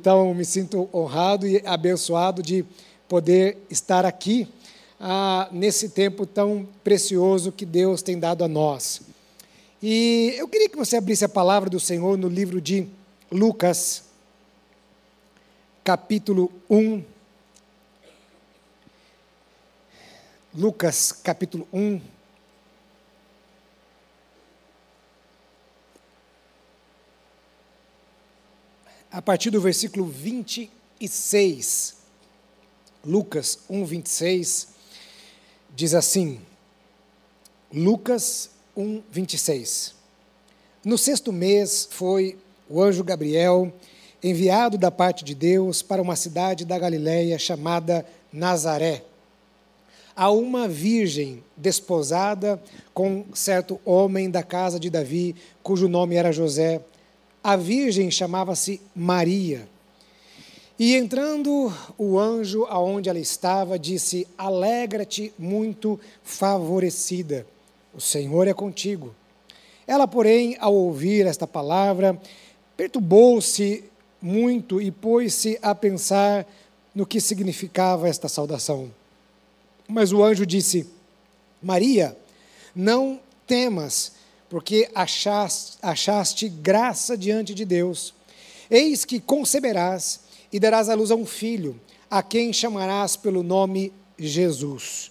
Então, me sinto honrado e abençoado de poder estar aqui ah, nesse tempo tão precioso que Deus tem dado a nós. E eu queria que você abrisse a palavra do Senhor no livro de Lucas, capítulo 1. Lucas, capítulo 1. A partir do versículo 26. Lucas 1, 26 diz assim: Lucas 1, 26. No sexto mês foi o anjo Gabriel enviado da parte de Deus para uma cidade da Galiléia chamada Nazaré, a uma virgem desposada com certo homem da casa de Davi, cujo nome era José a virgem chamava-se Maria. E entrando o anjo aonde ela estava, disse: Alegra-te, muito favorecida, o Senhor é contigo. Ela, porém, ao ouvir esta palavra, perturbou-se muito e pôs-se a pensar no que significava esta saudação. Mas o anjo disse: Maria, não temas porque achaste, achaste graça diante de Deus. Eis que conceberás e darás à luz a um filho, a quem chamarás pelo nome Jesus.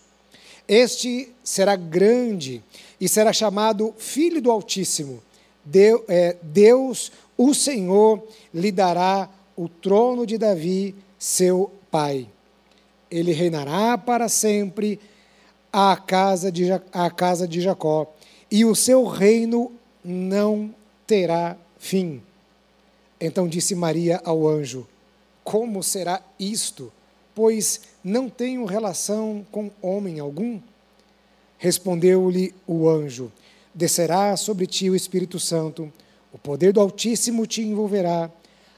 Este será grande e será chamado Filho do Altíssimo. Deus, é, Deus, o Senhor, lhe dará o trono de Davi, seu pai. Ele reinará para sempre a casa de, a casa de Jacó e o seu reino não terá fim. Então disse Maria ao anjo: Como será isto? Pois não tenho relação com homem algum. Respondeu-lhe o anjo: Descerá sobre ti o Espírito Santo, o poder do Altíssimo te envolverá,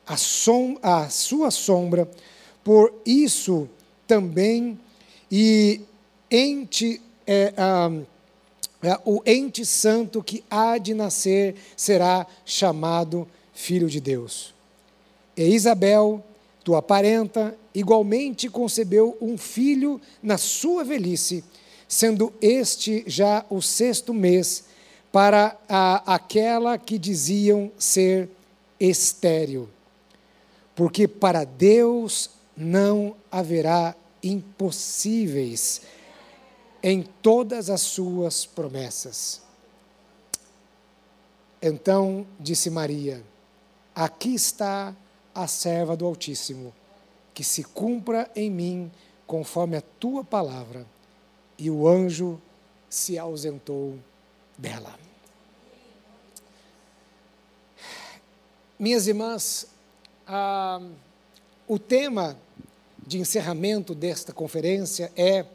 a, som, a sua sombra, por isso também, e em ti. É, ah, o ente santo que há de nascer será chamado Filho de Deus. E Isabel, tua parenta, igualmente concebeu um filho na sua velhice, sendo este já o sexto mês para a, aquela que diziam ser estéril. Porque para Deus não haverá impossíveis em todas as suas promessas. Então disse Maria: Aqui está a serva do Altíssimo, que se cumpra em mim conforme a tua palavra. E o anjo se ausentou dela. Minhas irmãs, ah, o tema de encerramento desta conferência é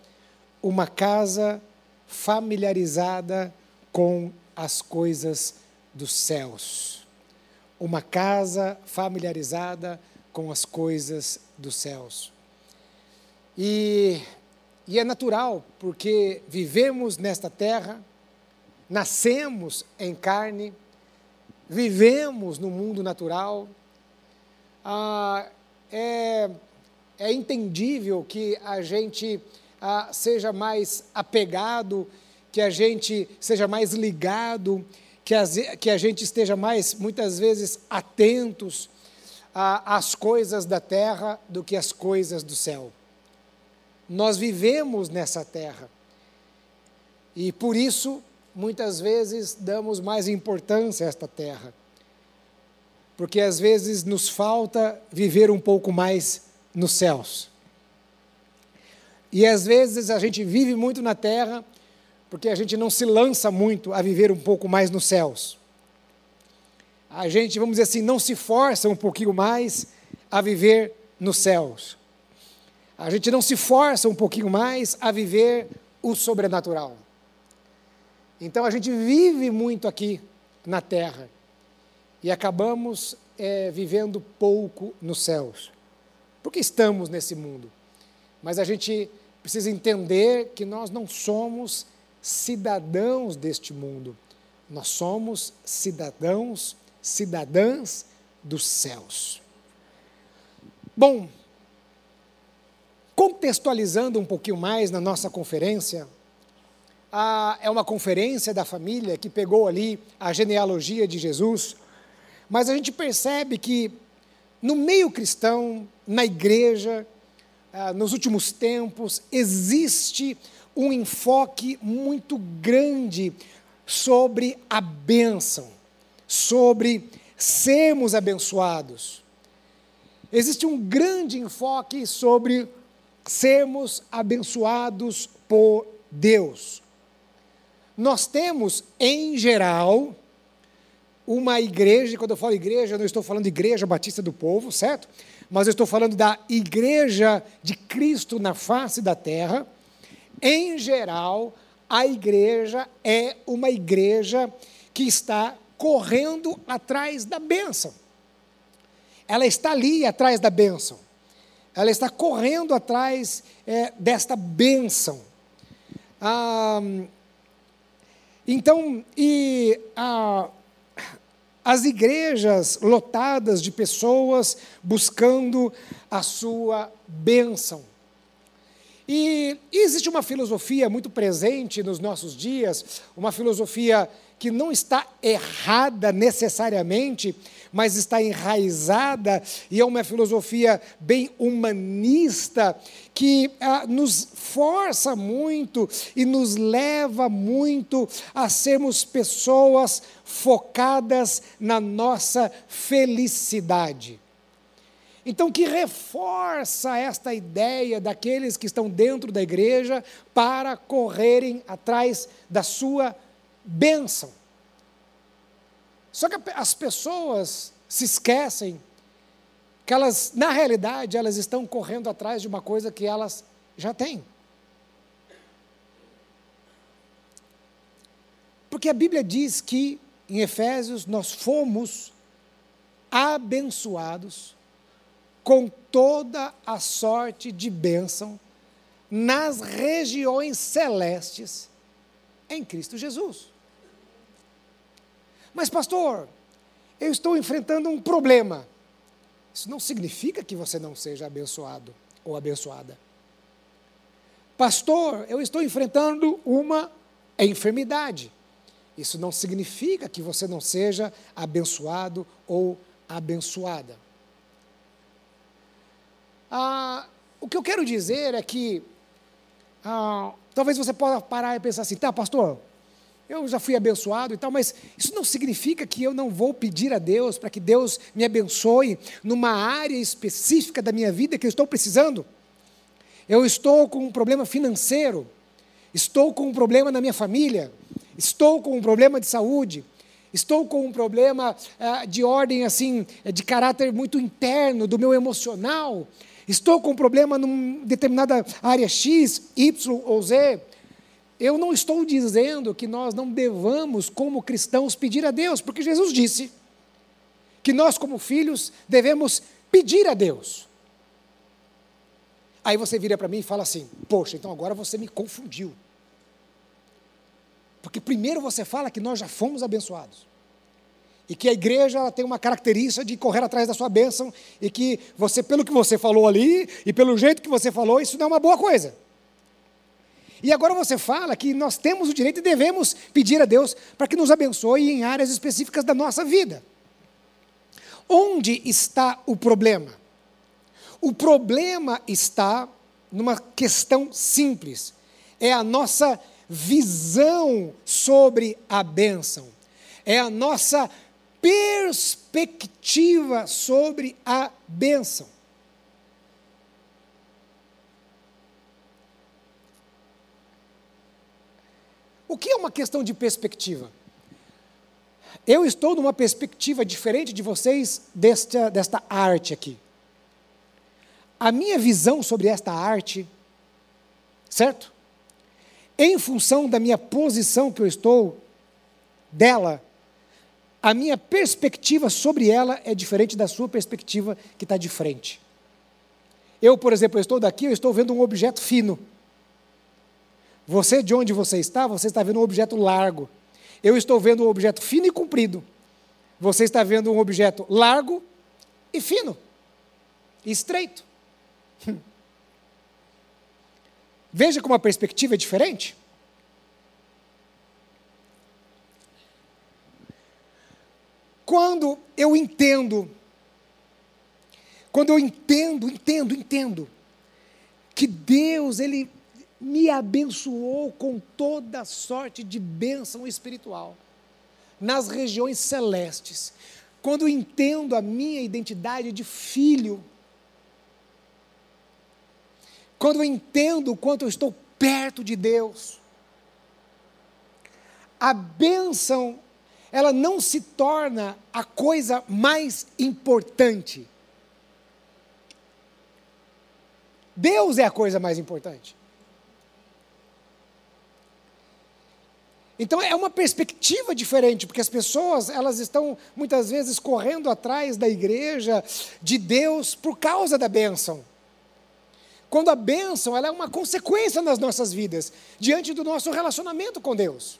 uma casa familiarizada com as coisas dos céus. Uma casa familiarizada com as coisas dos céus. E, e é natural, porque vivemos nesta terra, nascemos em carne, vivemos no mundo natural. Ah, é, é entendível que a gente seja mais apegado, que a gente seja mais ligado, que, as, que a gente esteja mais, muitas vezes, atentos às coisas da terra do que às coisas do céu. Nós vivemos nessa terra e por isso, muitas vezes, damos mais importância a esta terra. Porque às vezes nos falta viver um pouco mais nos céus. E às vezes a gente vive muito na terra porque a gente não se lança muito a viver um pouco mais nos céus. A gente, vamos dizer assim, não se força um pouquinho mais a viver nos céus. A gente não se força um pouquinho mais a viver o sobrenatural. Então a gente vive muito aqui na terra e acabamos é, vivendo pouco nos céus, porque estamos nesse mundo. Mas a gente precisa entender que nós não somos cidadãos deste mundo. Nós somos cidadãos, cidadãs dos céus. Bom, contextualizando um pouquinho mais na nossa conferência, a, é uma conferência da família que pegou ali a genealogia de Jesus, mas a gente percebe que no meio cristão, na igreja, nos últimos tempos, existe um enfoque muito grande sobre a bênção, sobre sermos abençoados. Existe um grande enfoque sobre sermos abençoados por Deus. Nós temos, em geral, uma igreja, quando eu falo igreja, eu não estou falando igreja batista do povo, certo? Mas eu estou falando da igreja de Cristo na face da terra. Em geral, a igreja é uma igreja que está correndo atrás da bênção. Ela está ali atrás da bênção. Ela está correndo atrás é, desta bênção. Ah, então, e ah, as igrejas lotadas de pessoas buscando a sua bênção. E existe uma filosofia muito presente nos nossos dias, uma filosofia que não está errada necessariamente, mas está enraizada e é uma filosofia bem humanista que ah, nos força muito e nos leva muito a sermos pessoas focadas na nossa felicidade. Então, que reforça esta ideia daqueles que estão dentro da igreja para correrem atrás da sua bênção. Só que as pessoas se esquecem que elas, na realidade, elas estão correndo atrás de uma coisa que elas já têm. Porque a Bíblia diz que, em Efésios, nós fomos abençoados com toda a sorte de bênção nas regiões celestes em Cristo Jesus. Mas, pastor, eu estou enfrentando um problema. Isso não significa que você não seja abençoado ou abençoada. Pastor, eu estou enfrentando uma enfermidade. Isso não significa que você não seja abençoado ou abençoada. Ah, o que eu quero dizer é que ah, talvez você possa parar e pensar assim, tá, pastor, eu já fui abençoado e tal, mas isso não significa que eu não vou pedir a Deus para que Deus me abençoe numa área específica da minha vida que eu estou precisando. Eu estou com um problema financeiro, estou com um problema na minha família, estou com um problema de saúde, estou com um problema ah, de ordem assim, de caráter muito interno, do meu emocional, estou com um problema numa determinada área X, Y ou Z. Eu não estou dizendo que nós não devamos, como cristãos, pedir a Deus, porque Jesus disse que nós, como filhos, devemos pedir a Deus. Aí você vira para mim e fala assim: Poxa, então agora você me confundiu. Porque primeiro você fala que nós já fomos abençoados. E que a igreja ela tem uma característica de correr atrás da sua bênção. E que você, pelo que você falou ali, e pelo jeito que você falou, isso não é uma boa coisa. E agora você fala que nós temos o direito e devemos pedir a Deus para que nos abençoe em áreas específicas da nossa vida. Onde está o problema? O problema está numa questão simples. É a nossa visão sobre a bênção. É a nossa perspectiva sobre a bênção. O que é uma questão de perspectiva? Eu estou numa perspectiva diferente de vocês desta, desta arte aqui. A minha visão sobre esta arte, certo? Em função da minha posição que eu estou dela, a minha perspectiva sobre ela é diferente da sua perspectiva que está de frente. Eu, por exemplo, estou daqui, eu estou vendo um objeto fino. Você, de onde você está, você está vendo um objeto largo. Eu estou vendo um objeto fino e comprido. Você está vendo um objeto largo e fino. e estreito. Veja como a perspectiva é diferente. Quando eu entendo, quando eu entendo, entendo, entendo, que Deus, Ele me abençoou com toda sorte de bênção espiritual nas regiões celestes. Quando entendo a minha identidade de filho, quando eu entendo o quanto eu estou perto de Deus, a bênção, ela não se torna a coisa mais importante. Deus é a coisa mais importante. Então é uma perspectiva diferente, porque as pessoas, elas estão muitas vezes correndo atrás da igreja, de Deus, por causa da bênção. Quando a bênção ela é uma consequência nas nossas vidas, diante do nosso relacionamento com Deus.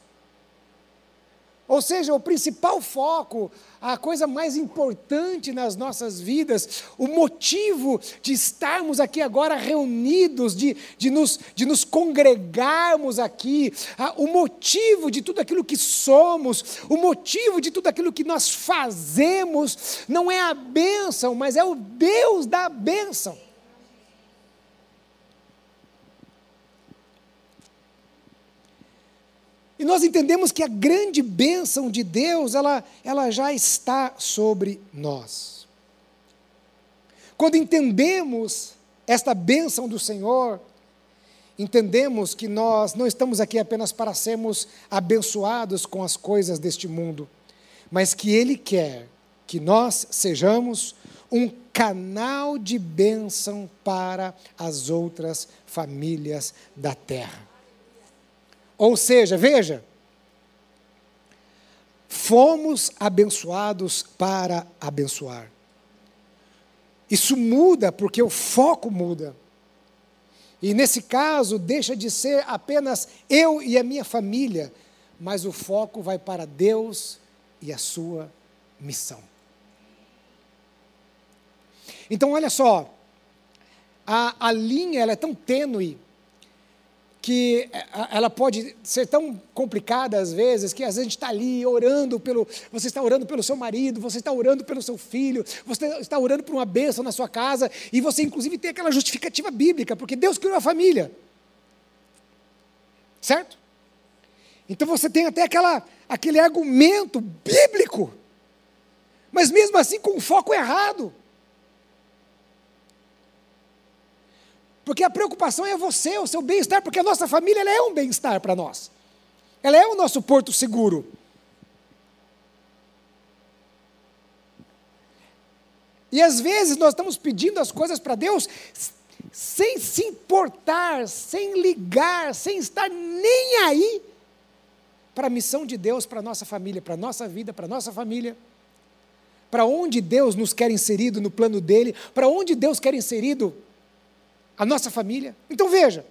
Ou seja, o principal foco, a coisa mais importante nas nossas vidas, o motivo de estarmos aqui agora reunidos, de, de, nos, de nos congregarmos aqui, a, o motivo de tudo aquilo que somos, o motivo de tudo aquilo que nós fazemos, não é a bênção, mas é o Deus da bênção. E nós entendemos que a grande bênção de Deus, ela, ela já está sobre nós. Quando entendemos esta bênção do Senhor, entendemos que nós não estamos aqui apenas para sermos abençoados com as coisas deste mundo, mas que Ele quer que nós sejamos um canal de bênção para as outras famílias da terra. Ou seja, veja, fomos abençoados para abençoar. Isso muda porque o foco muda. E nesse caso, deixa de ser apenas eu e a minha família, mas o foco vai para Deus e a sua missão. Então, olha só, a, a linha ela é tão tênue que é, ela pode ser tão complicada às vezes, que às vezes a gente está ali orando pelo. Você está orando pelo seu marido, você está orando pelo seu filho, você está orando por uma bênção na sua casa, e você inclusive tem aquela justificativa bíblica, porque Deus criou a família. Certo? Então você tem até aquela, aquele argumento bíblico, mas mesmo assim com foco errado. Porque a preocupação é você, o seu bem-estar, porque a nossa família é um bem-estar para nós. Ela é o nosso porto seguro. E às vezes nós estamos pedindo as coisas para Deus sem se importar, sem ligar, sem estar nem aí para a missão de Deus, para a nossa família, para a nossa vida, para a nossa família. Para onde Deus nos quer inserido no plano dele, para onde Deus quer inserido a nossa família. Então veja,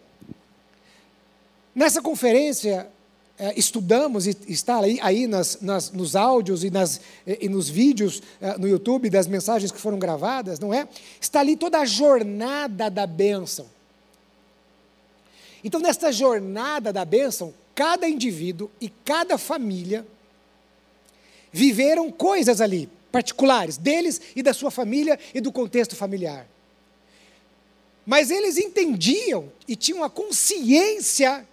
nessa conferência é, estudamos e está aí, aí nas, nas, nos áudios e, nas, e nos vídeos é, no YouTube das mensagens que foram gravadas, não é? Está ali toda a jornada da bênção. Então, nesta jornada da bênção, cada indivíduo e cada família viveram coisas ali, particulares, deles e da sua família e do contexto familiar. Mas eles entendiam e tinham a consciência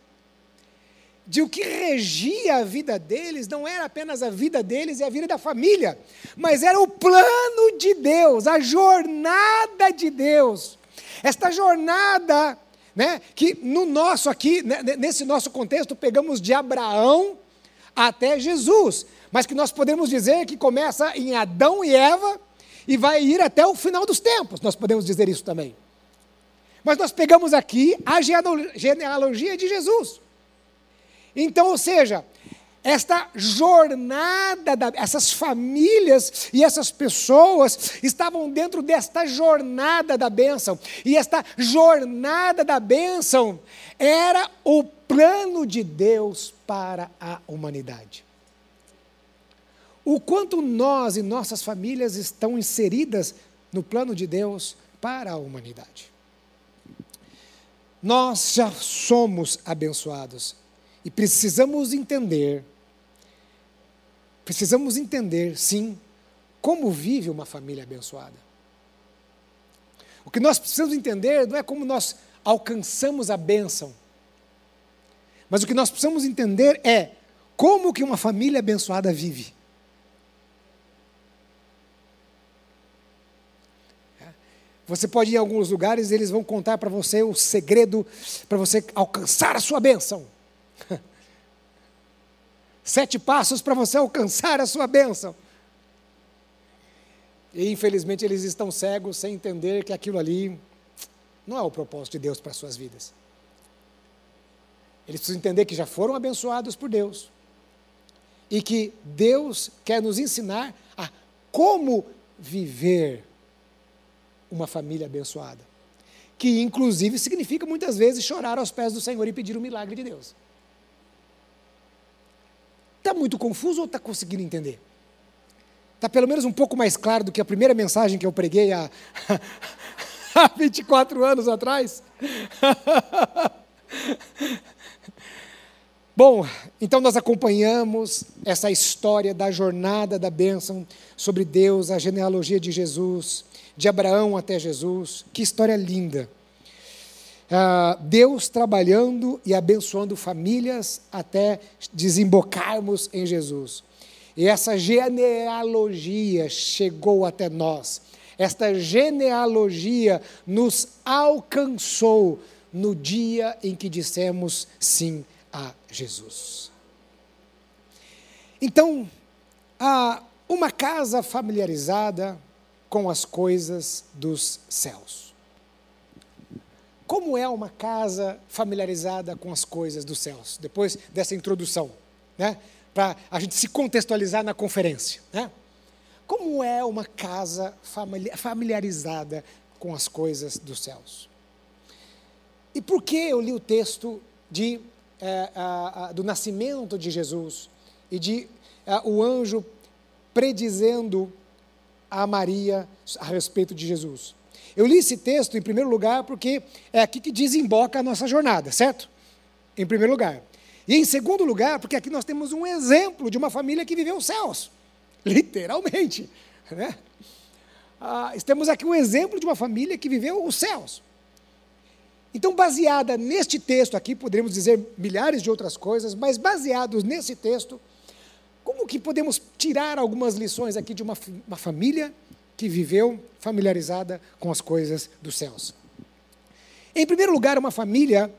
de o que regia a vida deles não era apenas a vida deles e a vida da família, mas era o plano de Deus, a jornada de Deus. Esta jornada, né, que no nosso aqui, né, nesse nosso contexto, pegamos de Abraão até Jesus, mas que nós podemos dizer que começa em Adão e Eva e vai ir até o final dos tempos, nós podemos dizer isso também. Mas nós pegamos aqui a genealogia de Jesus. Então, ou seja, esta jornada, da, essas famílias e essas pessoas estavam dentro desta jornada da bênção. E esta jornada da bênção era o plano de Deus para a humanidade. O quanto nós e nossas famílias estão inseridas no plano de Deus para a humanidade. Nós já somos abençoados e precisamos entender, precisamos entender, sim, como vive uma família abençoada. O que nós precisamos entender não é como nós alcançamos a bênção, mas o que nós precisamos entender é como que uma família abençoada vive. Você pode ir em alguns lugares e eles vão contar para você o segredo para você alcançar a sua bênção. Sete passos para você alcançar a sua bênção. E infelizmente eles estão cegos sem entender que aquilo ali não é o propósito de Deus para as suas vidas. Eles precisam entender que já foram abençoados por Deus e que Deus quer nos ensinar a como viver uma família abençoada. Que inclusive significa muitas vezes chorar aos pés do Senhor e pedir o milagre de Deus. Está muito confuso ou está conseguindo entender? Está pelo menos um pouco mais claro do que a primeira mensagem que eu preguei há, há 24 anos atrás? Bom, então nós acompanhamos essa história da jornada da bênção sobre Deus, a genealogia de Jesus, de Abraão até Jesus. Que história linda! Uh, Deus trabalhando e abençoando famílias até desembocarmos em Jesus. E essa genealogia chegou até nós. Esta genealogia nos alcançou no dia em que dissemos sim a Jesus. Então, uma casa familiarizada com as coisas dos céus. Como é uma casa familiarizada com as coisas dos céus? Depois dessa introdução, né? para a gente se contextualizar na conferência. Né? Como é uma casa familiarizada com as coisas dos céus? E por que eu li o texto de, é, a, a, do nascimento de Jesus e de a, é, o anjo predizendo a Maria a respeito de Jesus? Eu li esse texto, em primeiro lugar, porque é aqui que desemboca a nossa jornada, certo? Em primeiro lugar. E em segundo lugar, porque aqui nós temos um exemplo de uma família que viveu os céus, literalmente. Né? Ah, temos aqui um exemplo de uma família que viveu os céus. Então, baseada neste texto aqui, poderíamos dizer milhares de outras coisas, mas baseados nesse texto, como que podemos tirar algumas lições aqui de uma, uma família que viveu familiarizada com as coisas dos céus? Em primeiro lugar, uma família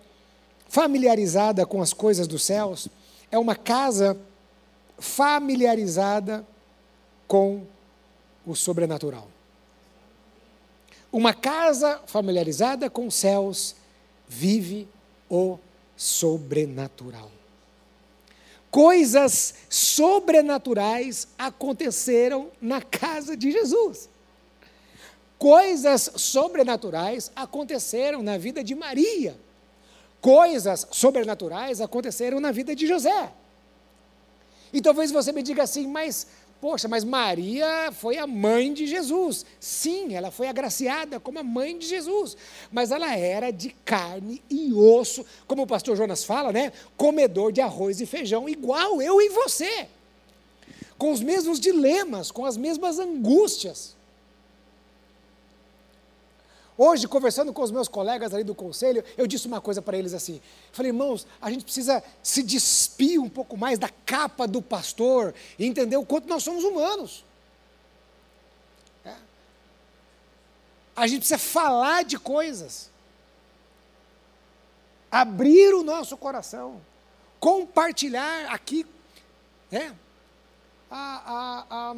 familiarizada com as coisas dos céus, é uma casa familiarizada com o sobrenatural. Uma casa familiarizada com os céus vive o sobrenatural. Coisas sobrenaturais aconteceram na casa de Jesus. Coisas sobrenaturais aconteceram na vida de Maria coisas sobrenaturais aconteceram na vida de José. E talvez você me diga assim, mas, poxa, mas Maria foi a mãe de Jesus. Sim, ela foi agraciada como a mãe de Jesus, mas ela era de carne e osso, como o pastor Jonas fala, né? Comedor de arroz e feijão, igual eu e você. Com os mesmos dilemas, com as mesmas angústias. Hoje, conversando com os meus colegas ali do conselho, eu disse uma coisa para eles assim: falei, irmãos, a gente precisa se despir um pouco mais da capa do pastor e entender o quanto nós somos humanos. É. A gente precisa falar de coisas, abrir o nosso coração, compartilhar aqui, né? A, a, a,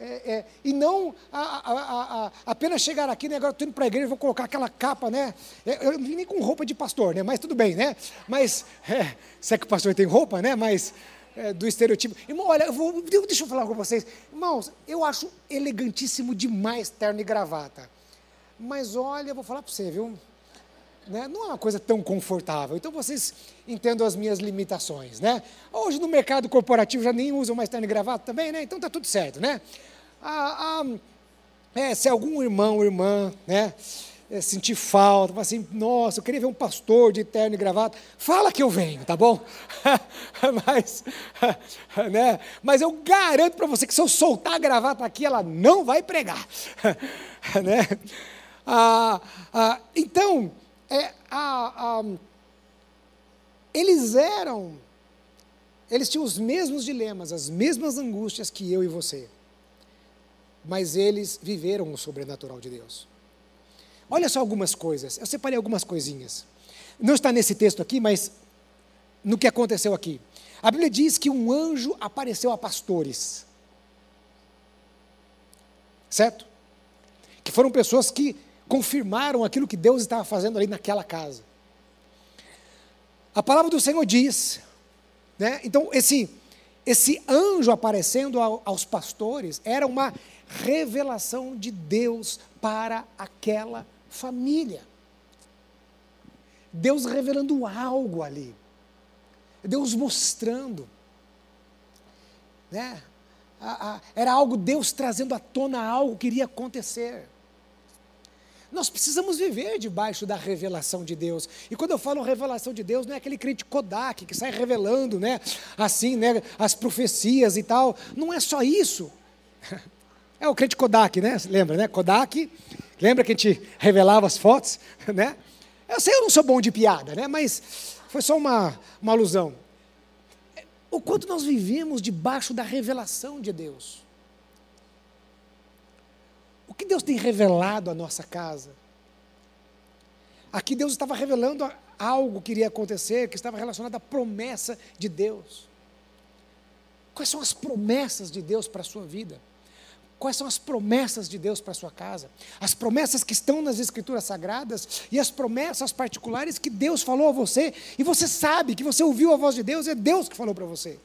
é, é, e não a, a, a, apenas chegar aqui, né, agora estou indo para a igreja, vou colocar aquela capa, né? É, eu não vim nem com roupa de pastor, né? Mas tudo bem, né? Mas, é, se é que o pastor tem roupa, né? Mas é, do estereotipo. Irmão, olha, eu vou, deixa eu falar com vocês. Irmãos, eu acho elegantíssimo demais terno e gravata. Mas olha, eu vou falar para você, viu? Né? Não é uma coisa tão confortável. Então vocês entendam as minhas limitações, né? Hoje no mercado corporativo já nem usam mais terno e gravata também, né? Então tá tudo certo, né? Ah, ah, É, se algum irmão ou irmã, né, é, sentir falta, falar assim, nossa, eu queria ver um pastor de terno e gravata, fala que eu venho, tá bom? mas, né, mas eu garanto para você que se eu soltar a gravata aqui, ela não vai pregar. né? Ah, ah, então, é, ah, eles eram, eles tinham os mesmos dilemas, as mesmas angústias que eu e você mas eles viveram o sobrenatural de Deus. Olha só algumas coisas, eu separei algumas coisinhas. Não está nesse texto aqui, mas no que aconteceu aqui. A Bíblia diz que um anjo apareceu a pastores. Certo? Que foram pessoas que confirmaram aquilo que Deus estava fazendo ali naquela casa. A palavra do Senhor diz, né? Então esse esse anjo aparecendo aos pastores era uma revelação de Deus para aquela família. Deus revelando algo ali. Deus mostrando. Né? Era algo, Deus trazendo à tona algo que iria acontecer. Nós precisamos viver debaixo da revelação de Deus. E quando eu falo revelação de Deus, não é aquele crente Kodak que sai revelando, né, assim, né, as profecias e tal. Não é só isso. É o crente Kodak, né? Lembra, né? Kodak. Lembra que a gente revelava as fotos, né? Eu sei, eu não sou bom de piada, né? Mas foi só uma, uma alusão. O quanto nós vivemos debaixo da revelação de Deus. Que Deus tem revelado à nossa casa? Aqui Deus estava revelando algo que iria acontecer, que estava relacionado à promessa de Deus. Quais são as promessas de Deus para a sua vida? Quais são as promessas de Deus para a sua casa? As promessas que estão nas Escrituras Sagradas e as promessas particulares que Deus falou a você e você sabe que você ouviu a voz de Deus, é Deus que falou para você.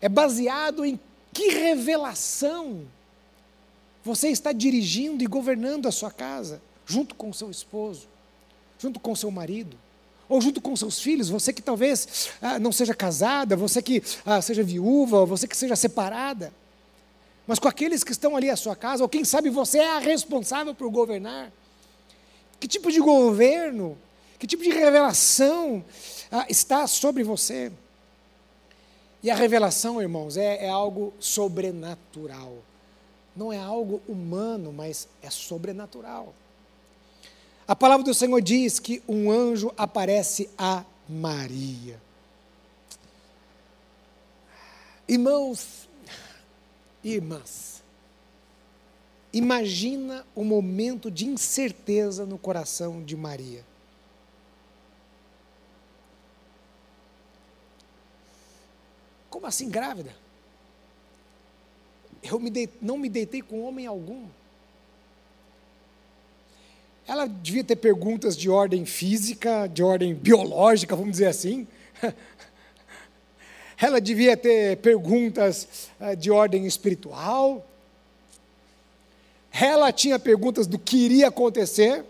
É baseado em que revelação você está dirigindo e governando a sua casa, junto com seu esposo, junto com seu marido ou junto com seus filhos, você que talvez ah, não seja casada, você que ah, seja viúva, você que seja separada, mas com aqueles que estão ali à sua casa, ou quem sabe você é a responsável por governar. Que tipo de governo, que tipo de revelação ah, está sobre você? E a revelação, irmãos, é, é algo sobrenatural. Não é algo humano, mas é sobrenatural. A palavra do Senhor diz que um anjo aparece a Maria. Irmãos, irmãs, imagina o momento de incerteza no coração de Maria. Como assim grávida? Eu me não me deitei com homem algum. Ela devia ter perguntas de ordem física, de ordem biológica, vamos dizer assim. Ela devia ter perguntas eh, de ordem espiritual. Ela tinha perguntas do que iria acontecer.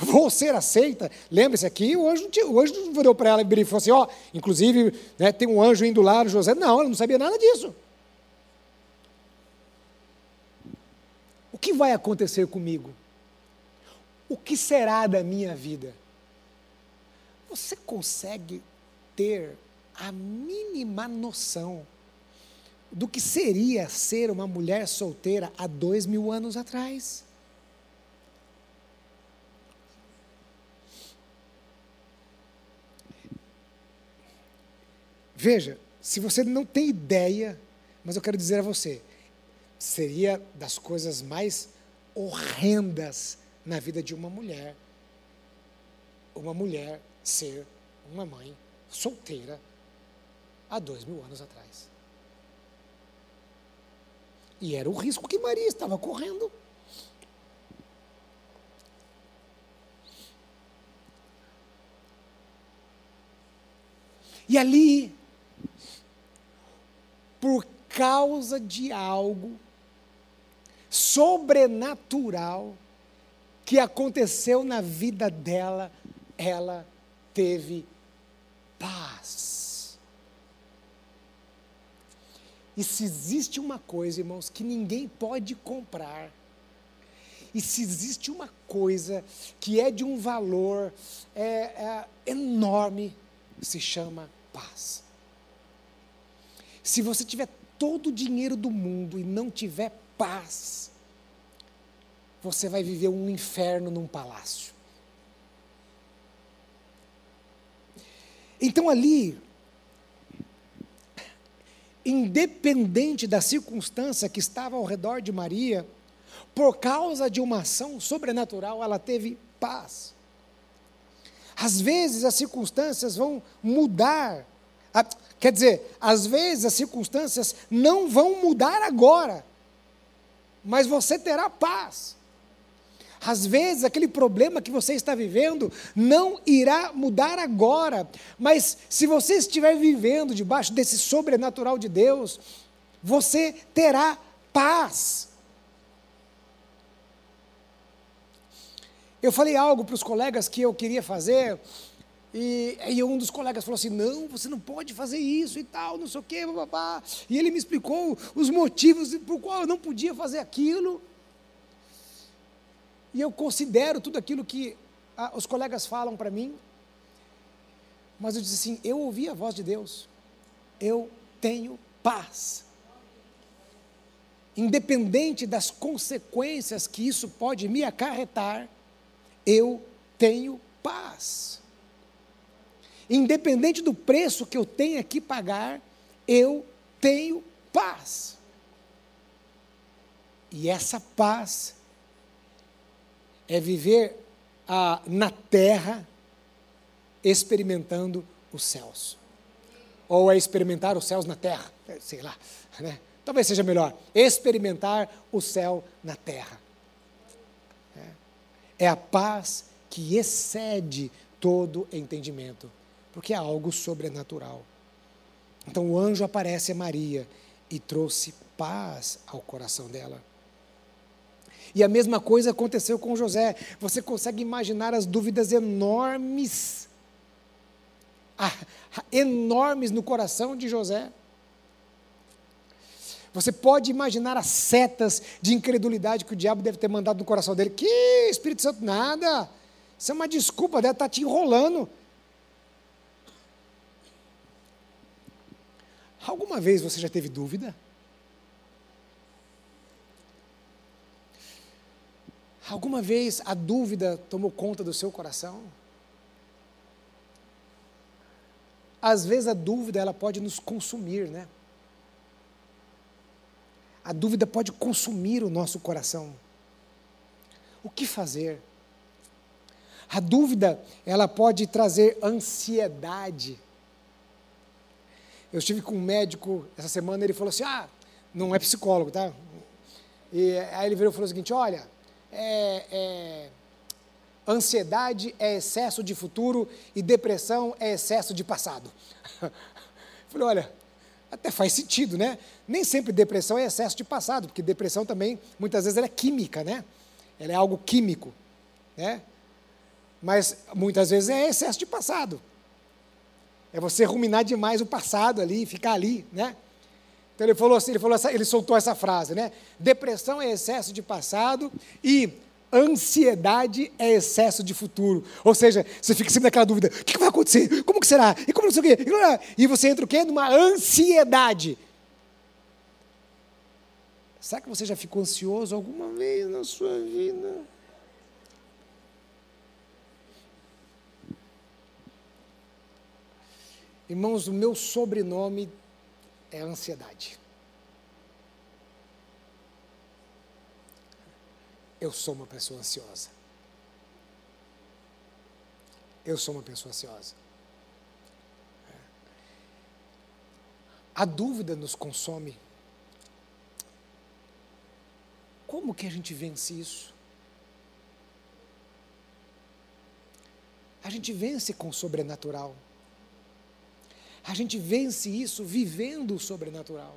Vou ser aceita? Lembre-se aqui, o anjo, o anjo virou para ela e falou assim: ó, inclusive né, tem um anjo indo lá, José. Não, ela não sabia nada disso. O que vai acontecer comigo? o que será da minha vida? Você consegue ter a mínima noção do que seria ser uma mulher solteira há dois mil anos atrás? Veja, se você não tem ideia, mas eu quero dizer a você, seria das coisas mais horrendas na vida de uma mulher, uma mulher ser uma mãe solteira há dois mil anos atrás. E era o risco que Maria estava correndo. E ali, por causa de algo sobrenatural, que aconteceu na vida dela, ela teve paz. E se existe uma coisa, irmãos, que ninguém pode comprar, e se existe uma coisa que é de um valor é, é, enorme, se chama paz. Se você tiver todo o dinheiro do mundo e não tiver paz, você vai viver um inferno num palácio. Então ali, independente da circunstância que estava ao redor de Maria, por causa de uma ação sobrenatural, ela teve paz. Às vezes as circunstâncias vão mudar, quer dizer, às vezes as circunstâncias não vão mudar agora, mas você terá paz. Às vezes aquele problema que você está vivendo não irá mudar agora, mas se você estiver vivendo debaixo desse sobrenatural de Deus, você terá paz. Eu falei algo para os colegas que eu queria fazer, e, e, um dos colegas falou assim: não, você não pode fazer isso e tal, não sei o quê, babá. E ele me explicou os motivos por qual eu não podia fazer aquilo. E eu considero tudo aquilo que os colegas falam para mim. Mas eu disse assim: eu ouvi a voz de Deus, eu tenho paz. Independente das consequências que isso pode me acarretar, eu tenho paz. Independente do preço que eu tenha que pagar, eu tenho paz. E essa paz é viver ah, na terra experimentando os céus. Ou é experimentar os céus na terra, sei lá, né? Talvez seja melhor, experimentar o céu na terra. É, é a paz que excede todo entendimento, porque é algo sobrenatural. Então o anjo aparece a Maria e trouxe paz ao coração dela. E a mesma coisa aconteceu com José. Você consegue imaginar as dúvidas enormes, ah, enormes no coração de José? Você pode imaginar as setas de incredulidade que o diabo deve ter mandado no coração dele. Que Espírito Santo, nada. Isso é uma desculpa, deve estar te enrolando. Alguma vez você já teve dúvida? Alguma vez a dúvida tomou conta do seu coração? Às vezes a dúvida ela pode nos consumir, né? A dúvida pode consumir o nosso coração. O que fazer? A dúvida, ela pode trazer ansiedade. Eu estive com um médico essa semana, ele falou assim: "Ah, não é psicólogo, tá?" E aí ele virou e falou o seguinte: "Olha, é, é, ansiedade é excesso de futuro e depressão é excesso de passado. Falei, olha, até faz sentido, né? Nem sempre depressão é excesso de passado, porque depressão também, muitas vezes, ela é química, né? Ela é algo químico, né? Mas muitas vezes é excesso de passado. É você ruminar demais o passado ali, ficar ali, né? Então ele falou assim, ele falou essa, ele soltou essa frase, né? Depressão é excesso de passado e ansiedade é excesso de futuro. Ou seja, você fica sempre naquela dúvida: o que vai acontecer? Como que será? E como não sei o quê? E você entra o quê? Numa ansiedade. Será que você já ficou ansioso alguma vez na sua vida? Irmãos, o meu sobrenome é ansiedade. Eu sou uma pessoa ansiosa. Eu sou uma pessoa ansiosa. A dúvida nos consome. Como que a gente vence isso? A gente vence com o sobrenatural. A gente vence isso vivendo o sobrenatural.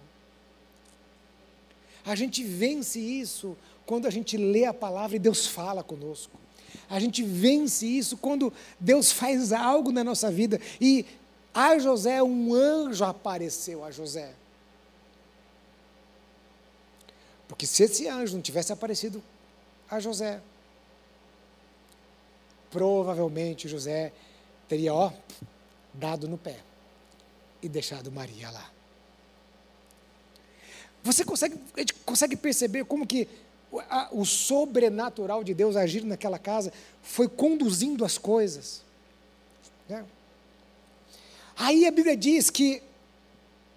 A gente vence isso quando a gente lê a palavra e Deus fala conosco. A gente vence isso quando Deus faz algo na nossa vida. E a José, um anjo apareceu a José. Porque se esse anjo não tivesse aparecido a José, provavelmente José teria, ó, dado no pé e deixado Maria lá. Você consegue, consegue perceber como que o sobrenatural de Deus agir naquela casa foi conduzindo as coisas. Né? Aí a Bíblia diz que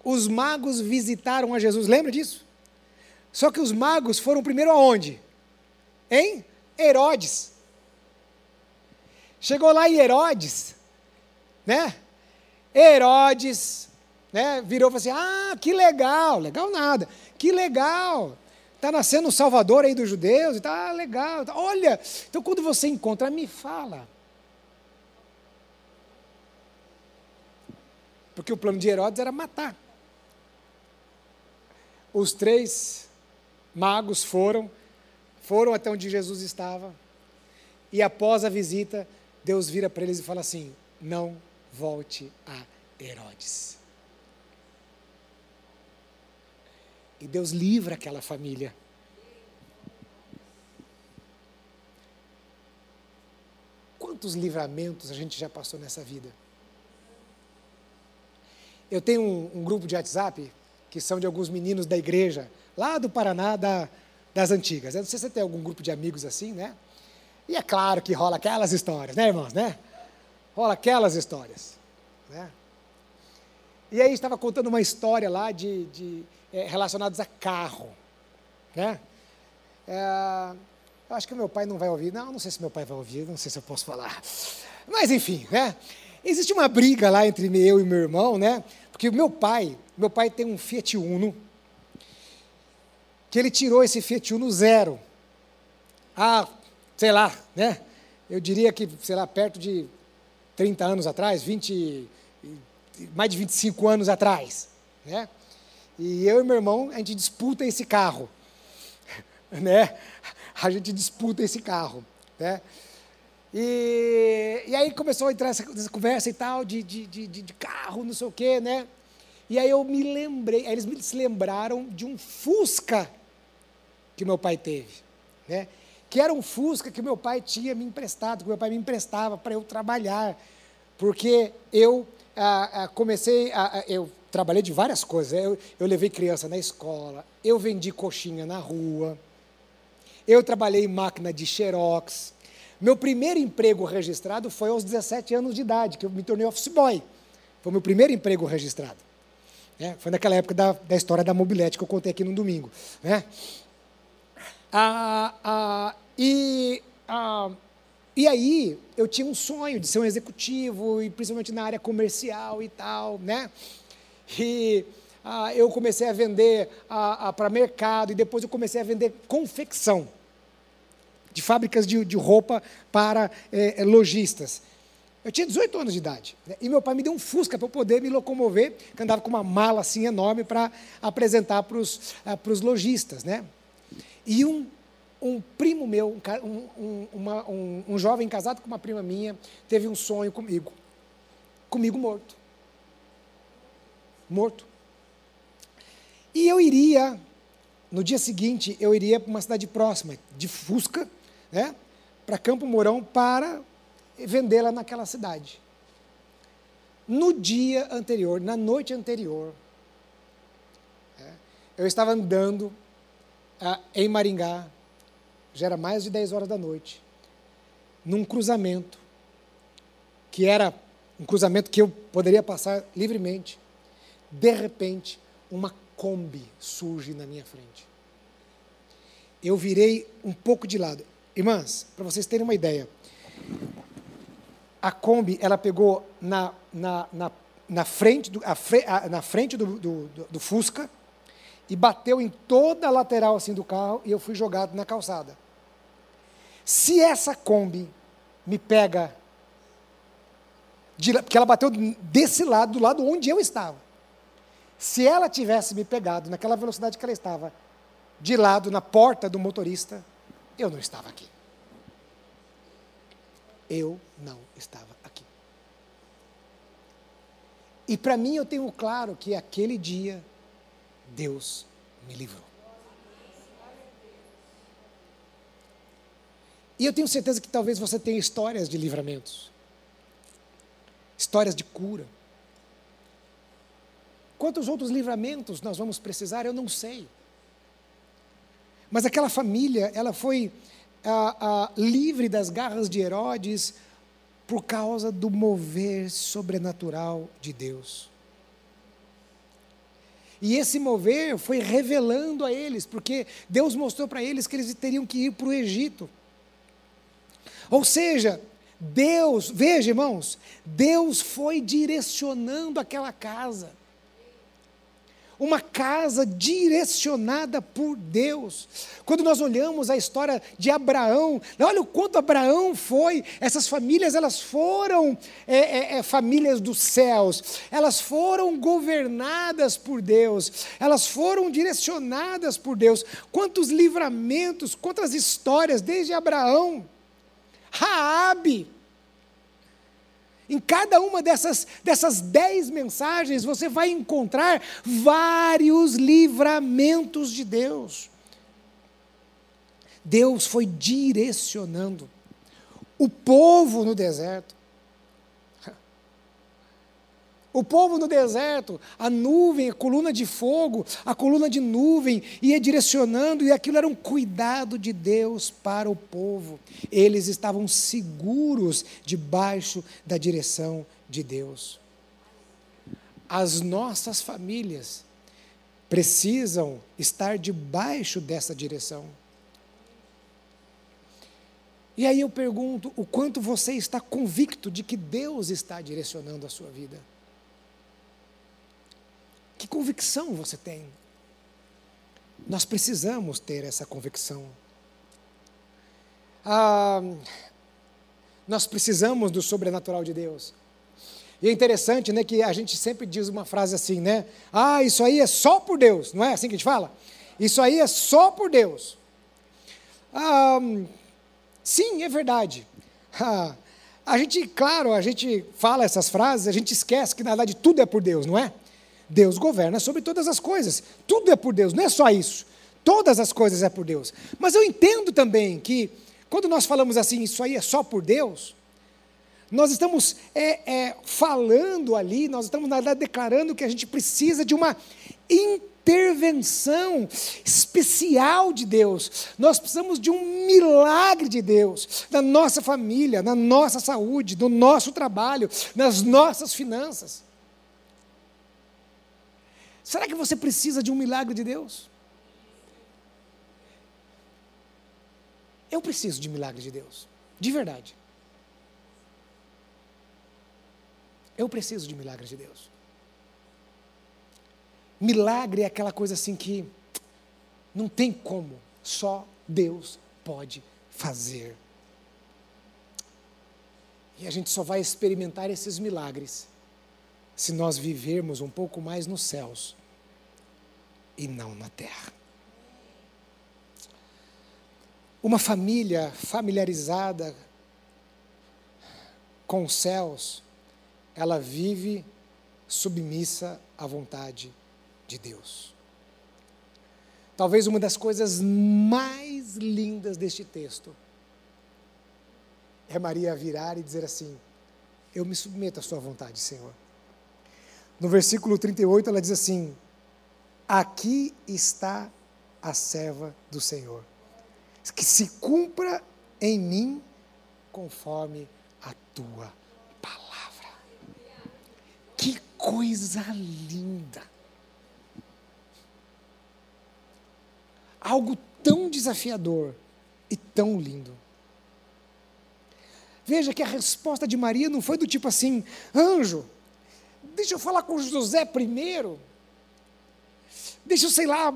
os magos visitaram a Jesus, lembra disso? Só que os magos foram primeiro aonde? Em Herodes. Chegou lá em Herodes, né? Herodes, né? Virou e falou assim: Ah, que legal, legal nada, que legal. Está nascendo o Salvador aí dos judeus, está ah, legal. Tá, olha, então quando você encontra, me fala. Porque o plano de Herodes era matar. Os três magos foram, foram até onde Jesus estava, e após a visita, Deus vira para eles e fala assim: não volte a Herodes. E Deus livra aquela família. Quantos livramentos a gente já passou nessa vida? Eu tenho um, um, grupo de WhatsApp que são de alguns meninos da igreja, lá do Paraná, da, das antigas. Eu não sei se você tem algum grupo de amigos assim, né? E é claro que rola aquelas histórias, né, irmãos, né? Rola aquelas histórias, né? E aí estava contando uma história lá de, de é, relacionados a carro, né? É, eu acho que meu pai não vai ouvir. Não, não sei se meu pai vai ouvir, não sei se eu posso falar. Mas enfim, né? Existe uma briga lá entre eu e meu irmão, né? Porque meu pai, meu pai tem um Fiat Uno, que ele tirou esse Fiat Uno zero. Ah, sei lá, né? Eu diria que, sei lá, perto de 30 anos atrás, 20, mais de 25 anos atrás, né? E eu e meu irmão, a gente disputa esse carro, né? A gente disputa esse carro, né? E, e aí começou a entrar essa, essa conversa e tal, de, de, de, de, carro, não sei o quê, né? E aí eu me lembrei, eles me lembraram de um Fusca que meu pai teve, né? Que era um Fusca que meu pai tinha me emprestado, que meu pai me emprestava para eu trabalhar, porque eu ah, ah, comecei, a, eu trabalhei de várias coisas, eu, eu levei criança na escola, eu vendi coxinha na rua, eu trabalhei em máquina de xerox, meu primeiro emprego registrado foi aos 17 anos de idade, que eu me tornei office boy. Foi meu primeiro emprego registrado. É, foi naquela época da, da história da mobilete que eu contei aqui no domingo. Né? Ah, ah, e, ah, e aí, eu tinha um sonho de ser um executivo, e principalmente na área comercial e tal. Né? E ah, eu comecei a vender ah, ah, para mercado, e depois eu comecei a vender confecção de fábricas de, de roupa para é, lojistas. Eu tinha 18 anos de idade. Né? E meu pai me deu um Fusca para eu poder me locomover, que andava com uma mala assim enorme para apresentar para os uh, lojistas. Né? E um, um primo meu, um, um, uma, um, um jovem casado com uma prima minha, teve um sonho comigo. Comigo morto. Morto. E eu iria, no dia seguinte, eu iria para uma cidade próxima, de Fusca, né, para Campo Mourão para vendê-la naquela cidade. No dia anterior, na noite anterior, é, eu estava andando ah, em Maringá, já era mais de 10 horas da noite, num cruzamento, que era um cruzamento que eu poderia passar livremente. De repente, uma Kombi surge na minha frente. Eu virei um pouco de lado. Irmãs, para vocês terem uma ideia, a Kombi, ela pegou na, na, na, na frente, do, a fre, a, na frente do, do, do, Fusca e bateu em toda a lateral assim do carro e eu fui jogado na calçada. Se essa Kombi me pega, de, porque ela bateu desse lado, do lado onde eu estava. Se ela tivesse me pegado naquela velocidade que ela estava, de lado na porta do motorista, eu não estava aqui. Eu não estava aqui. E para mim eu tenho claro que aquele dia Deus me livrou. E eu tenho certeza que talvez você tenha histórias de livramentos, histórias de cura. Quantos outros livramentos nós vamos precisar, eu não sei. Mas aquela família, ela foi ah, ah, livre das garras de Herodes por causa do mover sobrenatural de Deus. E esse mover foi revelando a eles, porque Deus mostrou para eles que eles teriam que ir para o Egito. Ou seja, Deus, veja irmãos, Deus foi direcionando aquela casa uma casa direcionada por Deus. Quando nós olhamos a história de Abraão, olha o quanto Abraão foi, essas famílias, elas foram é, é, é, famílias dos céus, elas foram governadas por Deus, elas foram direcionadas por Deus. Quantos livramentos, quantas histórias, desde Abraão, Raabe, em cada uma dessas, dessas dez mensagens, você vai encontrar vários livramentos de Deus. Deus foi direcionando o povo no deserto. O povo no deserto, a nuvem, a coluna de fogo, a coluna de nuvem, ia direcionando, e aquilo era um cuidado de Deus para o povo. Eles estavam seguros debaixo da direção de Deus. As nossas famílias precisam estar debaixo dessa direção. E aí eu pergunto: o quanto você está convicto de que Deus está direcionando a sua vida? Que convicção você tem? Nós precisamos ter essa convicção. Ah, nós precisamos do sobrenatural de Deus. E é interessante, né, que a gente sempre diz uma frase assim, né? Ah, isso aí é só por Deus, não é assim que a gente fala? Isso aí é só por Deus. Ah, sim, é verdade. Ah, a gente, claro, a gente fala essas frases, a gente esquece que na verdade tudo é por Deus, não é? Deus governa sobre todas as coisas. Tudo é por Deus, não é só isso. Todas as coisas é por Deus. Mas eu entendo também que, quando nós falamos assim, isso aí é só por Deus, nós estamos é, é, falando ali, nós estamos, na verdade, declarando que a gente precisa de uma intervenção especial de Deus. Nós precisamos de um milagre de Deus na nossa família, na nossa saúde, no nosso trabalho, nas nossas finanças. Será que você precisa de um milagre de Deus? Eu preciso de milagre de Deus, de verdade. Eu preciso de milagre de Deus. Milagre é aquela coisa assim que não tem como, só Deus pode fazer. E a gente só vai experimentar esses milagres se nós vivermos um pouco mais nos céus e não na terra. Uma família familiarizada com os céus, ela vive submissa à vontade de Deus. Talvez uma das coisas mais lindas deste texto é Maria virar e dizer assim: Eu me submeto à Sua vontade, Senhor. No versículo 38, ela diz assim: Aqui está a serva do Senhor, que se cumpra em mim conforme a tua palavra. Que coisa linda! Algo tão desafiador e tão lindo. Veja que a resposta de Maria não foi do tipo assim: anjo, deixa eu falar com José primeiro. Deixa eu, sei lá,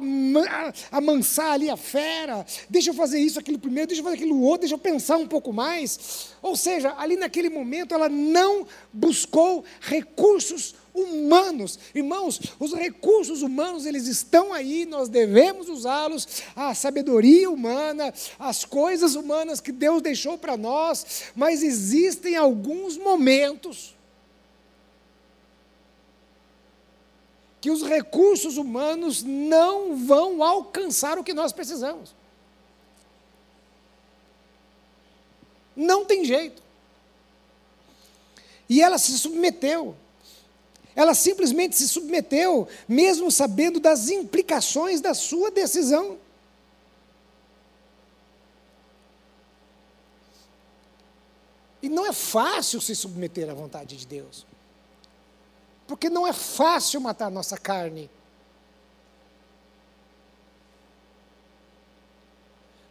amansar ali a fera. Deixa eu fazer isso, aquilo primeiro. Deixa eu fazer aquilo outro. Deixa eu pensar um pouco mais. Ou seja, ali naquele momento ela não buscou recursos humanos. Irmãos, os recursos humanos, eles estão aí, nós devemos usá-los, a sabedoria humana, as coisas humanas que Deus deixou para nós, mas existem alguns momentos que os recursos humanos não vão alcançar o que nós precisamos. Não tem jeito. E ela se submeteu. Ela simplesmente se submeteu, mesmo sabendo das implicações da sua decisão. E não é fácil se submeter à vontade de Deus. Porque não é fácil matar nossa carne.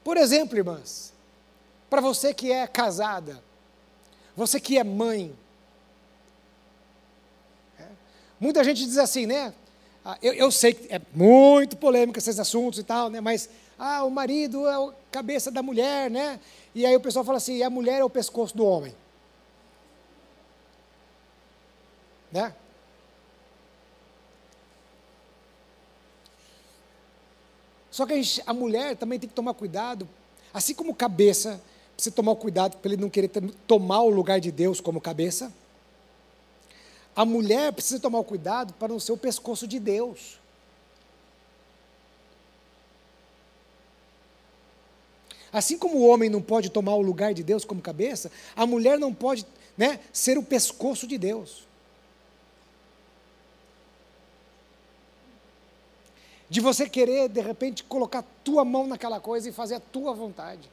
Por exemplo, irmãs, para você que é casada, você que é mãe, é, muita gente diz assim, né? Ah, eu, eu, sei que é muito polêmico esses assuntos e tal, né? Mas ah, o marido é a cabeça da mulher, né? E aí o pessoal fala assim, a mulher é o pescoço do homem. Né? Só que a, gente, a, mulher também tem que tomar cuidado, assim como cabeça, precisa tomar cuidado para ele não querer tomar o lugar de Deus como cabeça. A mulher precisa tomar cuidado para não ser o pescoço de Deus. Assim como o homem não pode tomar o lugar de Deus como cabeça, a mulher não pode né, ser o pescoço de Deus. De você querer, de repente, colocar tua mão naquela coisa e fazer a tua vontade.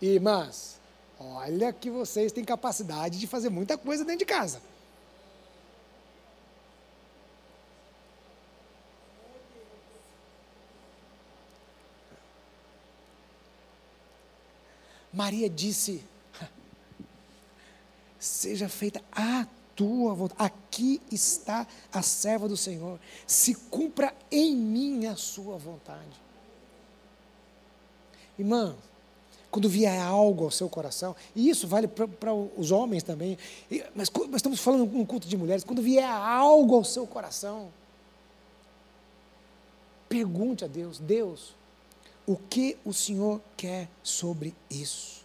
Irmãs, olha que vocês têm capacidade de fazer muita coisa dentro de casa. Maria disse: Seja feita a tua vontade. Aqui está a serva do Senhor. Se cumpra em mim a sua vontade. Irmã, quando vier algo ao seu coração, e isso vale para os homens também, mas, mas estamos falando um culto de mulheres, quando vier algo ao seu coração, pergunte a Deus: Deus, o que o Senhor quer sobre isso?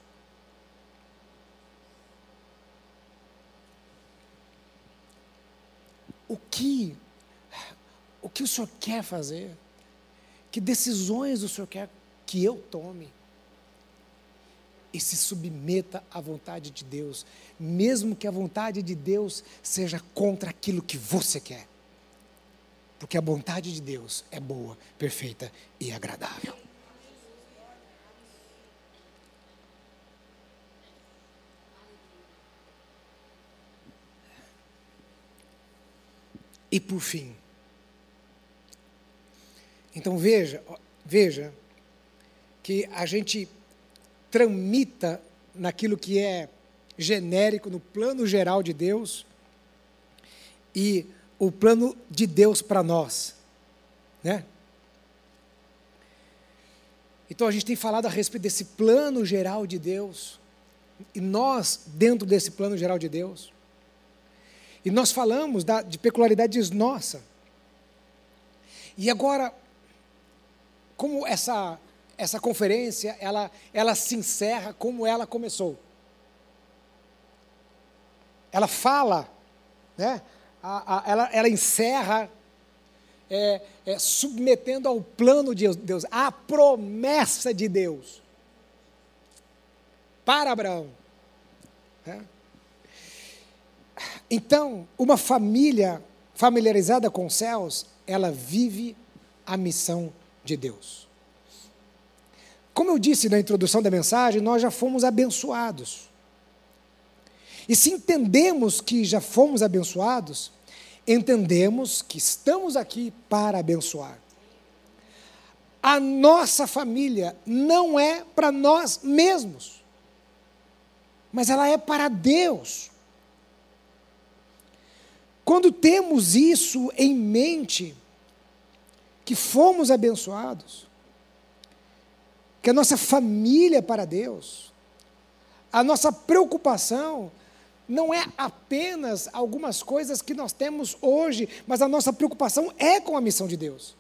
O que o que o Senhor quer fazer? Que decisões o Senhor quer que eu tome? E se submeta à vontade de Deus, mesmo que a vontade de Deus seja contra aquilo que você quer. Porque a vontade de Deus é boa, perfeita e agradável. E por fim. Então veja, veja que a gente tramita naquilo que é genérico, no plano geral de Deus, e o plano de Deus para nós, né? Então a gente tem falado a respeito desse plano geral de Deus, e nós, dentro desse plano geral de Deus, e nós falamos da, de peculiaridades nossa. E agora, como essa, essa conferência, ela, ela se encerra como ela começou. Ela fala, né? A, a, ela, ela encerra é, é, submetendo ao plano de Deus, à promessa de Deus para Abraão. Né? Então, uma família familiarizada com os céus, ela vive a missão de Deus. Como eu disse na introdução da mensagem, nós já fomos abençoados. E se entendemos que já fomos abençoados, entendemos que estamos aqui para abençoar. A nossa família não é para nós mesmos, mas ela é para Deus. Quando temos isso em mente, que fomos abençoados, que a nossa família é para Deus, a nossa preocupação não é apenas algumas coisas que nós temos hoje, mas a nossa preocupação é com a missão de Deus.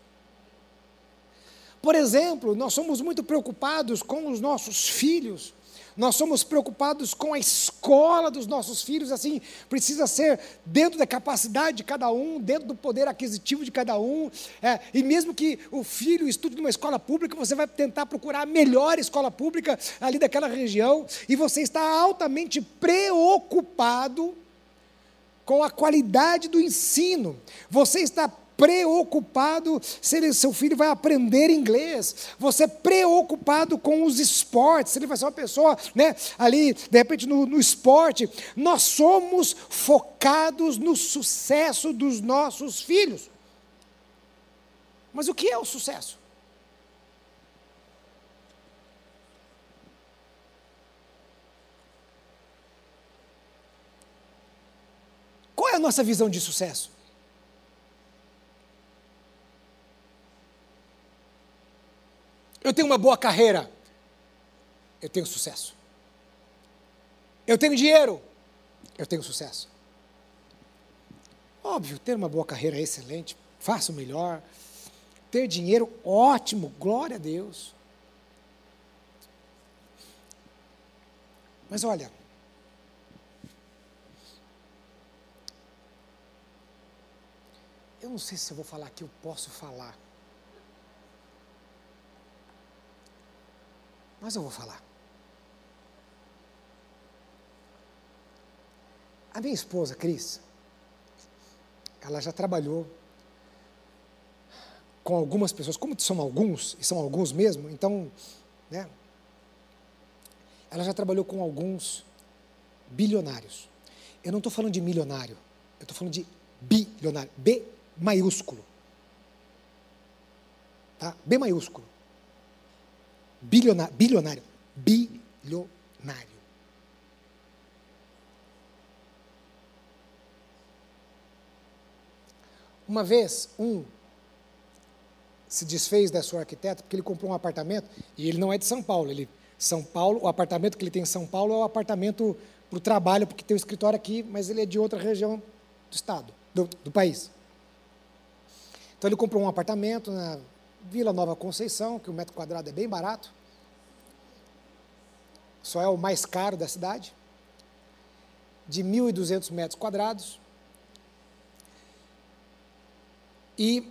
Por exemplo, nós somos muito preocupados com os nossos filhos, nós somos preocupados com a escola dos nossos filhos, assim, precisa ser dentro da capacidade de cada um, dentro do poder aquisitivo de cada um. É, e mesmo que o filho estude numa escola pública, você vai tentar procurar a melhor escola pública ali daquela região, e você está altamente preocupado com a qualidade do ensino. Você está preocupado se ele, seu filho vai aprender inglês, você preocupado com os esportes, se ele vai ser uma pessoa né, ali, de repente, no, no esporte. Nós somos focados no sucesso dos nossos filhos. Mas o que é o sucesso? Qual é a nossa visão de sucesso? Eu tenho uma boa carreira. Eu tenho sucesso. Eu tenho dinheiro. Eu tenho sucesso. Óbvio, ter uma boa carreira é excelente. Faça o melhor. Ter dinheiro, ótimo. Glória a Deus. Mas olha, eu não sei se eu vou falar aqui, eu posso falar. Mas eu vou falar. A minha esposa, Cris, ela já trabalhou com algumas pessoas, como são alguns, e são alguns mesmo, então, né? Ela já trabalhou com alguns bilionários. Eu não estou falando de milionário, eu estou falando de bilionário, B maiúsculo. Tá? B maiúsculo. Bilionário. Bilionário. Bilionário. Uma vez, um se desfez da sua arquiteta porque ele comprou um apartamento e ele não é de São Paulo. Ele, São Paulo, o apartamento que ele tem em São Paulo é o apartamento para o trabalho, porque tem o escritório aqui, mas ele é de outra região do estado, do, do país. Então ele comprou um apartamento na Vila Nova Conceição, que o metro quadrado é bem barato. Só é o mais caro da cidade. De 1.200 metros quadrados. E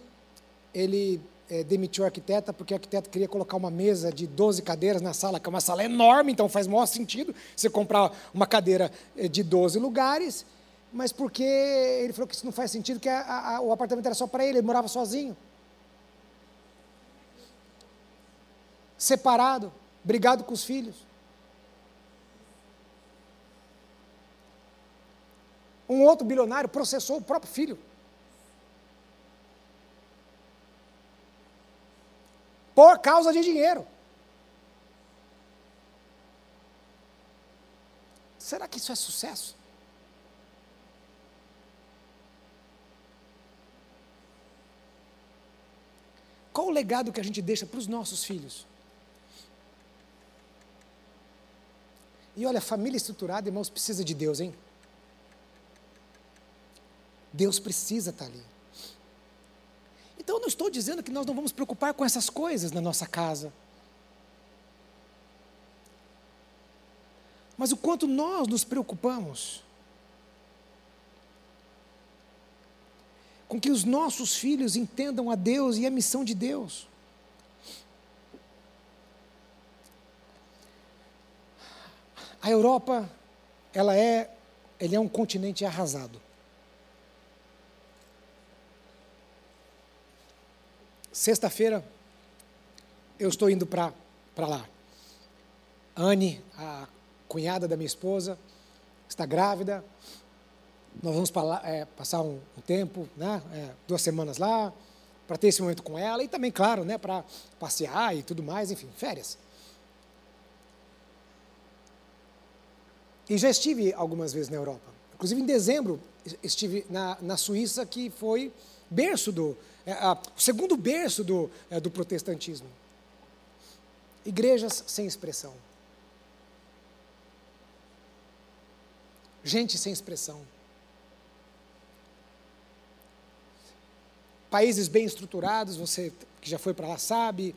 ele é, demitiu a arquiteta porque a arquiteta queria colocar uma mesa de 12 cadeiras na sala, que é uma sala enorme, então faz maior sentido você comprar uma cadeira é, de 12 lugares, mas porque ele falou que isso não faz sentido, que a, a, o apartamento era só para ele, ele morava sozinho. Separado, brigado com os filhos. Um outro bilionário processou o próprio filho. Por causa de dinheiro. Será que isso é sucesso? Qual o legado que a gente deixa para os nossos filhos? E olha, família estruturada, irmãos, precisa de Deus, hein? Deus precisa estar ali. Então eu não estou dizendo que nós não vamos preocupar com essas coisas na nossa casa. Mas o quanto nós nos preocupamos com que os nossos filhos entendam a Deus e a missão de Deus. A Europa, ela é, ele é um continente arrasado. Sexta-feira, eu estou indo para lá. Anne, a cunhada da minha esposa, está grávida. Nós vamos lá, é, passar um, um, tempo, né, é, duas semanas lá, para ter esse momento com ela e também, claro, né, para passear e tudo mais, enfim, férias. E já estive algumas vezes na Europa. Inclusive, em dezembro, estive na, na Suíça, que foi berço do, é, a, o segundo berço do, é, do protestantismo. Igrejas sem expressão. Gente sem expressão. Países bem estruturados, você que já foi para lá sabe,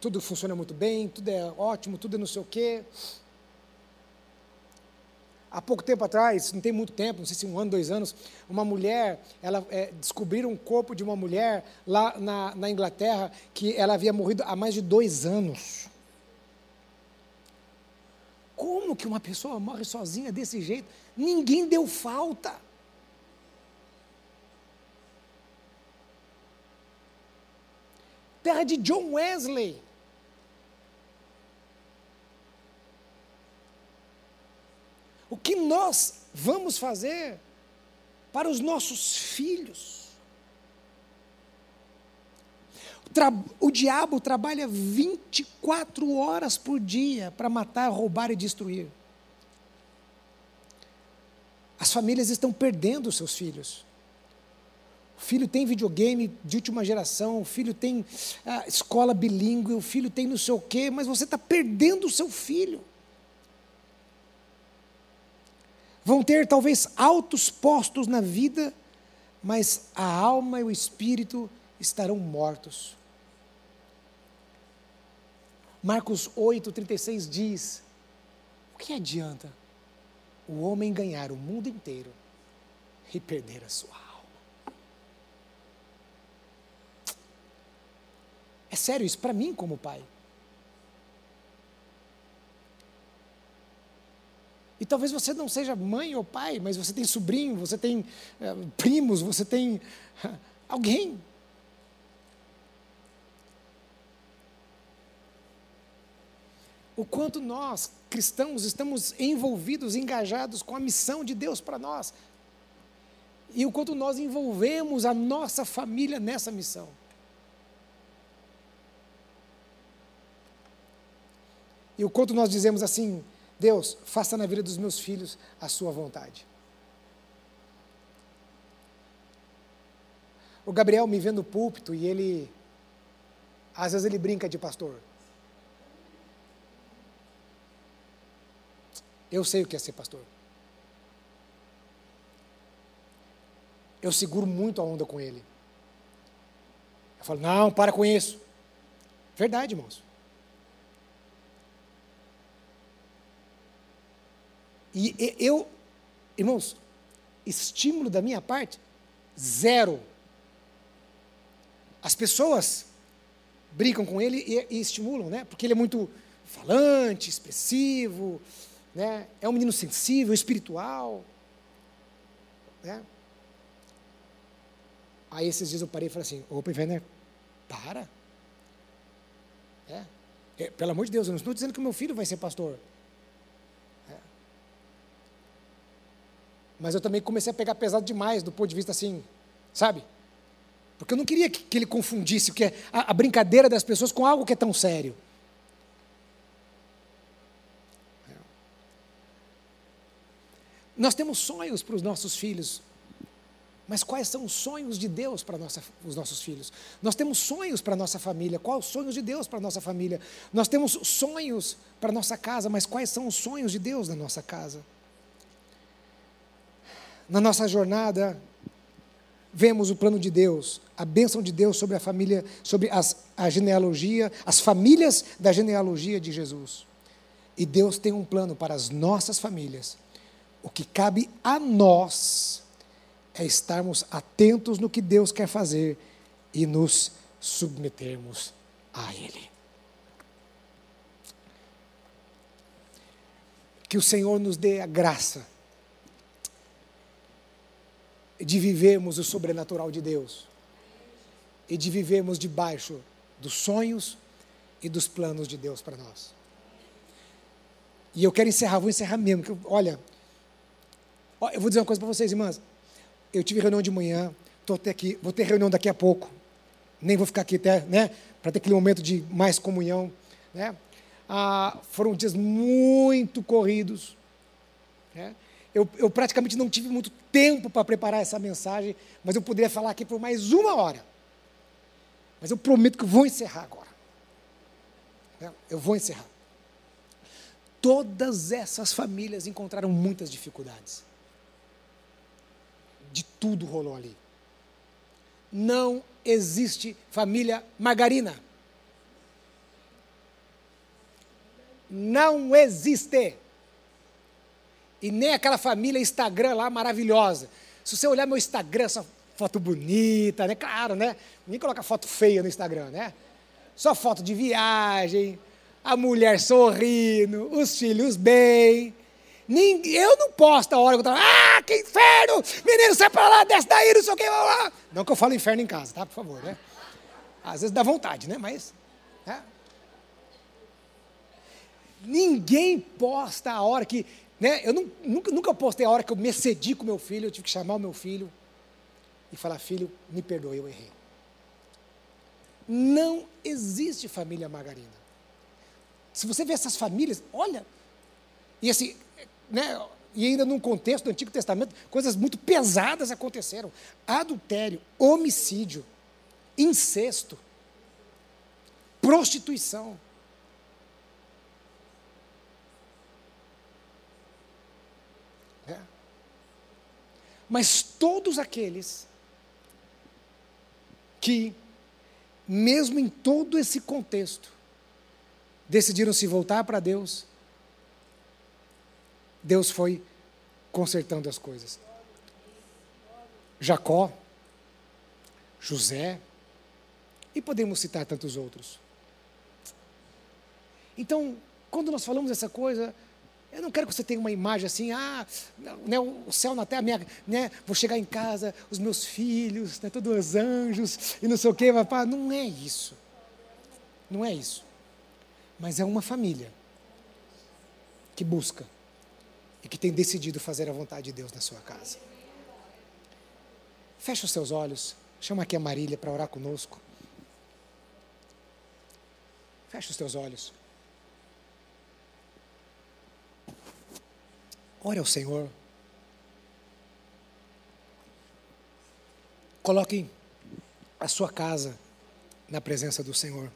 tudo funciona muito bem, tudo é ótimo, tudo é não sei o quê. Há pouco tempo atrás, não tem muito tempo, não sei se um ano, dois anos, uma mulher, ela é, descobriram um corpo de uma mulher lá na, na Inglaterra que ela havia morrido há mais de dois anos. Como que uma pessoa morre sozinha desse jeito? Ninguém deu falta. Terra de John Wesley. O que nós vamos fazer para os nossos filhos? O, diabo trabalha 24 horas por dia para matar, roubar e destruir. As famílias estão perdendo seus filhos. O filho tem videogame de última geração, o filho tem ah, escola bilíngue, o filho tem não sei o quê, mas você está perdendo o seu filho. Vão ter talvez altos postos na vida, mas a alma e o espírito estarão mortos. Marcos 8,36 diz: O que adianta o homem ganhar o mundo inteiro e perder a sua alma? É sério isso para mim, como pai. E talvez você não seja mãe ou pai, mas você tem sobrinho, você tem é, primos, você tem alguém. O quanto nós, cristãos, estamos envolvidos, engajados com a missão de Deus para nós. E o quanto nós envolvemos a nossa família nessa missão. E o quanto nós dizemos assim, Deus, faça na vida dos meus filhos a sua vontade. O Gabriel me vê no púlpito e ele, às vezes ele brinca de pastor. Eu sei o que é ser pastor. Eu seguro muito a onda com ele. Eu falo, não, para com isso. Verdade, irmãos. E eu, irmãos, estímulo da minha parte, zero. As pessoas brincam com ele e, e estimulam, né? Porque ele é muito falante, expressivo, né? É um menino sensível, espiritual, né? Aí esses dias eu parei e falei assim, opa, Werner, para. É. É, pelo amor de Deus, eu não estou dizendo que o meu filho vai ser pastor. Mas eu também comecei a pegar pesado demais do ponto de vista assim, sabe? Porque eu não queria que, que ele confundisse o que é a, a brincadeira das pessoas com algo que é tão sério. Nós temos sonhos para os nossos filhos, mas quais são os sonhos de Deus para nossa, os nossos filhos? Nós temos sonhos para a nossa família, quais os sonhos de Deus para a nossa família? Nós temos sonhos para a nossa casa, mas quais são os sonhos de Deus na nossa casa? Na nossa jornada, vemos o plano de Deus, a bênção de Deus sobre a família, sobre as, a genealogia, as famílias da genealogia de Jesus. E Deus tem um plano para as nossas famílias. O que cabe a nós é estarmos atentos no que Deus quer fazer e nos submetermos a Ele. Que o Senhor nos dê a graça de vivermos o sobrenatural de Deus e de vivermos debaixo dos sonhos e dos planos de Deus para nós. E eu quero encerrar, vou encerrar mesmo. Que, olha, eu vou dizer uma coisa para vocês, irmãs. Eu tive reunião de manhã, até aqui, vou ter reunião daqui a pouco. Nem vou ficar aqui até, né, para ter aquele momento de mais comunhão, né? Ah, foram dias muito corridos, né? Eu, eu praticamente não tive muito tempo para preparar essa mensagem, mas eu poderia falar aqui por mais uma hora. Mas eu prometo que eu vou encerrar agora. Eu vou encerrar. Todas essas famílias encontraram muitas dificuldades. De tudo rolou ali. Não existe família margarina. Não existe. E nem aquela família Instagram lá maravilhosa. Se você olhar meu Instagram, só foto bonita, né? Claro, né? Nem coloca foto feia no Instagram, né? Só foto de viagem, a mulher sorrindo, os filhos bem. Ninguém, eu não posto a hora que eu estou, ah, que inferno! Menino, sai para lá, desce daí, não sei o que, lá. Não que eu falo inferno em casa, tá? Por favor, né? Às vezes dá vontade, né? Mas. Né? Ninguém posta a hora que. Né? Eu não, nunca, nunca postei a hora que eu me excedi com meu filho, eu tive que chamar o meu filho e falar: filho, me perdoe, eu errei. Não existe família margarina. Se você vê essas famílias, olha, e assim, né, e ainda num contexto do Antigo Testamento, coisas muito pesadas aconteceram: adultério, homicídio, incesto, prostituição. Mas todos aqueles que, mesmo em todo esse contexto, decidiram se voltar para Deus, Deus foi consertando as coisas. Jacó, José, e podemos citar tantos outros. Então, quando nós falamos essa coisa, eu não quero que você tenha uma imagem assim, ah, né, o céu na terra, minha, né, vou chegar em casa, os meus filhos, né, todos os anjos, e não sei o quê, papá. Não é isso. Não é isso. Mas é uma família que busca e que tem decidido fazer a vontade de Deus na sua casa. Feche os seus olhos, chama aqui a Marília para orar conosco. Feche os teus olhos. Ore ao Senhor. Coloque a sua casa na presença do Senhor.